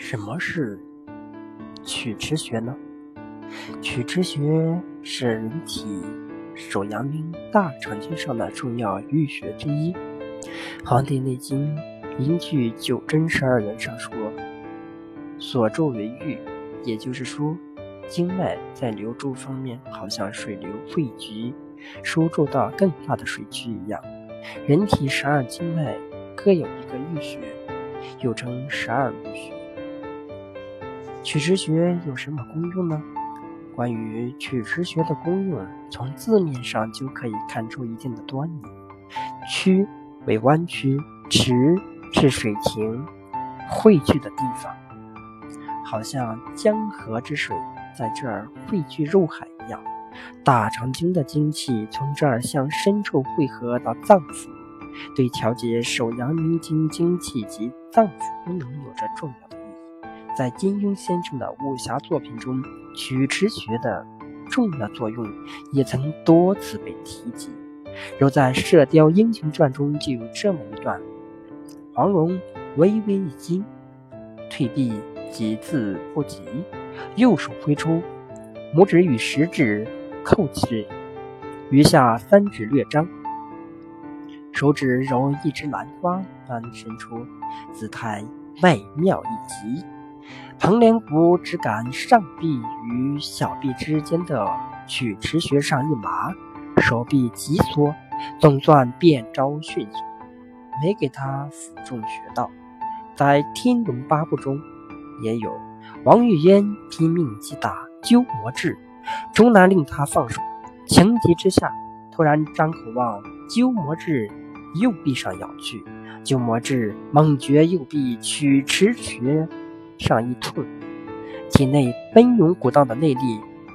什么是曲池穴呢？曲池穴是人体手阳明大肠经上的重要淤穴之一。《黄帝内经·阴据九真十二元》上说：“所周为玉，也就是说，经脉在流注方面，好像水流汇聚、输注到更大的水区一样。人体十二经脉各有一个淤穴，又称十二淤穴。”曲池穴有什么功用呢？关于曲池穴的功用，从字面上就可以看出一定的端倪。曲为弯曲，池是水停汇聚的地方，好像江河之水在这儿汇聚入海一样。大肠经的精气从这儿向深处汇合到脏腑，对调节手阳明经精气及脏腑功能有着重要的。在金庸先生的武侠作品中，曲池穴的重要作用也曾多次被提及。如在《射雕英雄传》中就有这么一段：黄蓉微微一惊，退避几字不及，右手挥出，拇指与食指扣起，余下三指略张，手指如一只兰花般伸出，姿态美妙一极。彭连谷只感上臂与小臂之间的曲池穴上一麻，手臂急缩，总算变招迅速，没给他辅中穴道。在《天龙八部》中也有王语嫣拼命击打鸠摩智，终难令他放手。情急之下，突然张口往鸠摩智右臂上咬去，鸠摩智猛觉右臂曲池穴。上一寸，体内奔涌鼓荡的内力，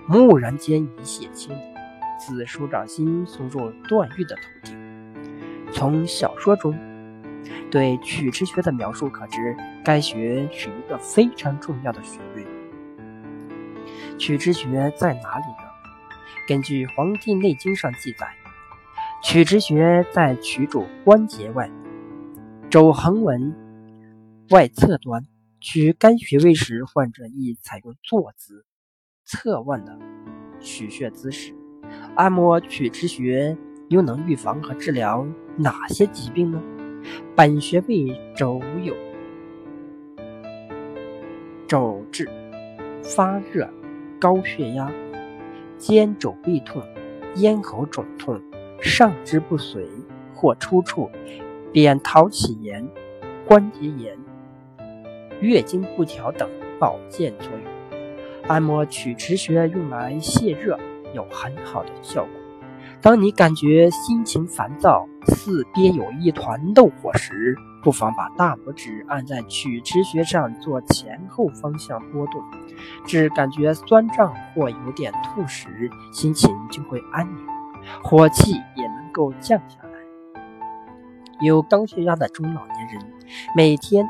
蓦然间一泻千里，自手掌心送入段誉的头顶。从小说中对曲池穴的描述可知，该穴是一个非常重要的穴位。曲池穴在哪里呢？根据《黄帝内经》上记载，曲池穴在曲肘关节外，肘横纹外侧端。取肝穴位时，患者宜采用坐姿、侧腕的取穴姿势。按摩曲池穴又能预防和治疗哪些疾病呢？本穴位肘有肘质发热、高血压、肩肘背痛、咽喉肿痛、上肢不遂或出处、扁桃体炎、关节炎。月经不调等保健作用，按摩曲池穴用来泄热有很好的效果。当你感觉心情烦躁，似憋有一团怒火时，不妨把大拇指按在曲池穴上做前后方向拨动，只感觉酸胀或有点痛时，心情就会安宁，火气也能够降下来。有高血压的中老年人，每天。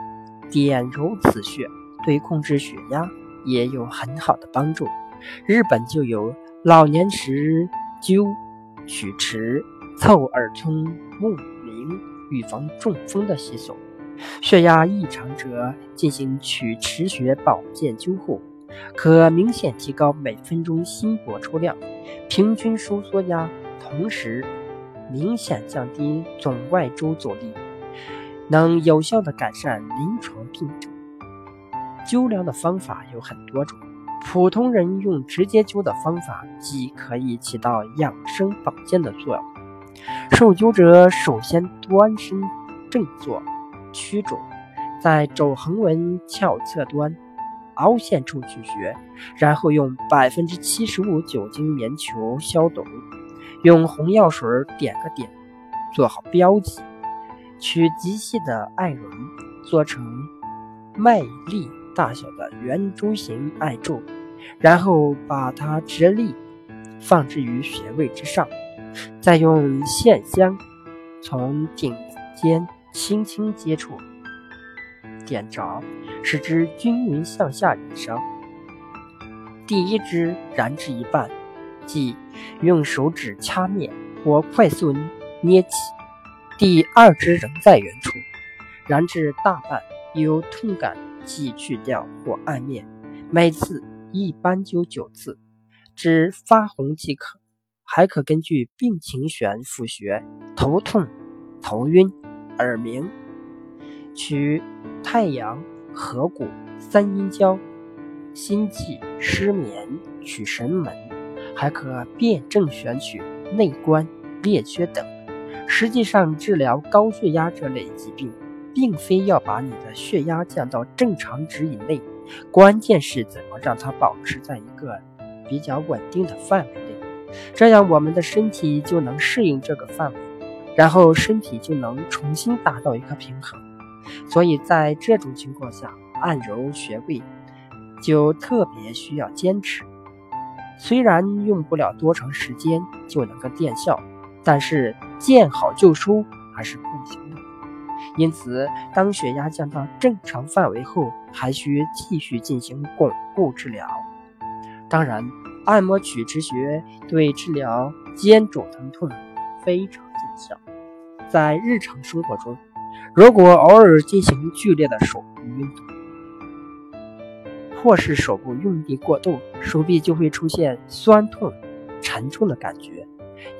点揉此穴，对控制血压也有很好的帮助。日本就有老年时灸曲池、凑耳聪目明，预防中风的习俗。血压异常者进行曲池穴保健灸后，可明显提高每分钟心搏出量、平均收缩压，同时明显降低总外周阻力。能有效的改善临床病症。灸疗的方法有很多种，普通人用直接灸的方法，既可以起到养生保健的作用。受灸者首先端身正坐，屈肘，在肘横纹鞘侧端凹陷处取穴，然后用百分之七十五酒精棉球消毒，用红药水点个点，做好标记。取极细的艾绒，做成麦粒大小的圆柱形艾柱，然后把它直立放置于穴位之上，再用线香从顶尖轻轻接触，点着，使之均匀向下燃烧。第一支燃至一半，即用手指掐灭或快速捏起。第二支仍在原处，燃至大半，有痛感即去掉或按灭，每次一般灸九次，至发红即可。还可根据病情选腹穴、头痛、头晕、耳鸣，取太阳、合谷、三阴交、心悸、失眠，取神门。还可辨证选取内关、列缺等。实际上，治疗高血压这类疾病，并非要把你的血压降到正常值以内，关键是怎么让它保持在一个比较稳定的范围内。这样，我们的身体就能适应这个范围，然后身体就能重新达到一个平衡。所以在这种情况下，按揉穴位就特别需要坚持。虽然用不了多长时间就能够见效，但是见好就收还是不行的。因此，当血压降到正常范围后，还需继续进行巩固治疗。当然。按摩曲池穴对治疗肩肘疼痛非常见效。在日常生活中，如果偶尔进行剧烈的手部运动，或是手部用力过度，手臂就会出现酸痛、沉重的感觉。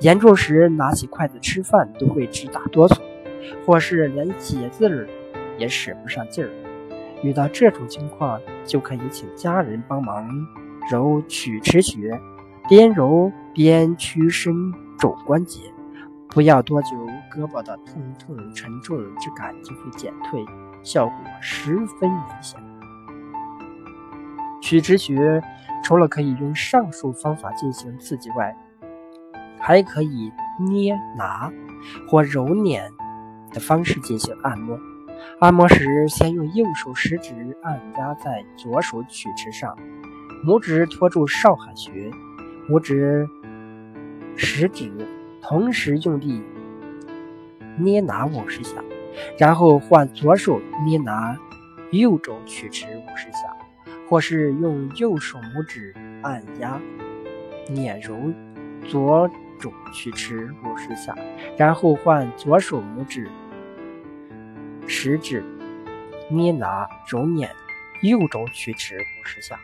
严重时，拿起筷子吃饭都会直打哆嗦，或是连写字儿也使不上劲儿。遇到这种情况，就可以请家人帮忙。揉曲池穴，边揉边屈伸肘关节，不要多久，胳膊的痛痛沉重之感就会减退，效果十分明显。曲池穴除了可以用上述方法进行刺激外，还可以捏拿或揉捻的方式进行按摩。按摩时，先用右手食指按压在左手曲池上。拇指托住少海穴，拇指、食指同时用力捏拿五十下，然后换左手捏拿右肘曲池五十下，或是用右手拇指按压捻揉左肘曲池五十下，然后换左手拇指、食指捏拿揉捻右肘曲池五十下。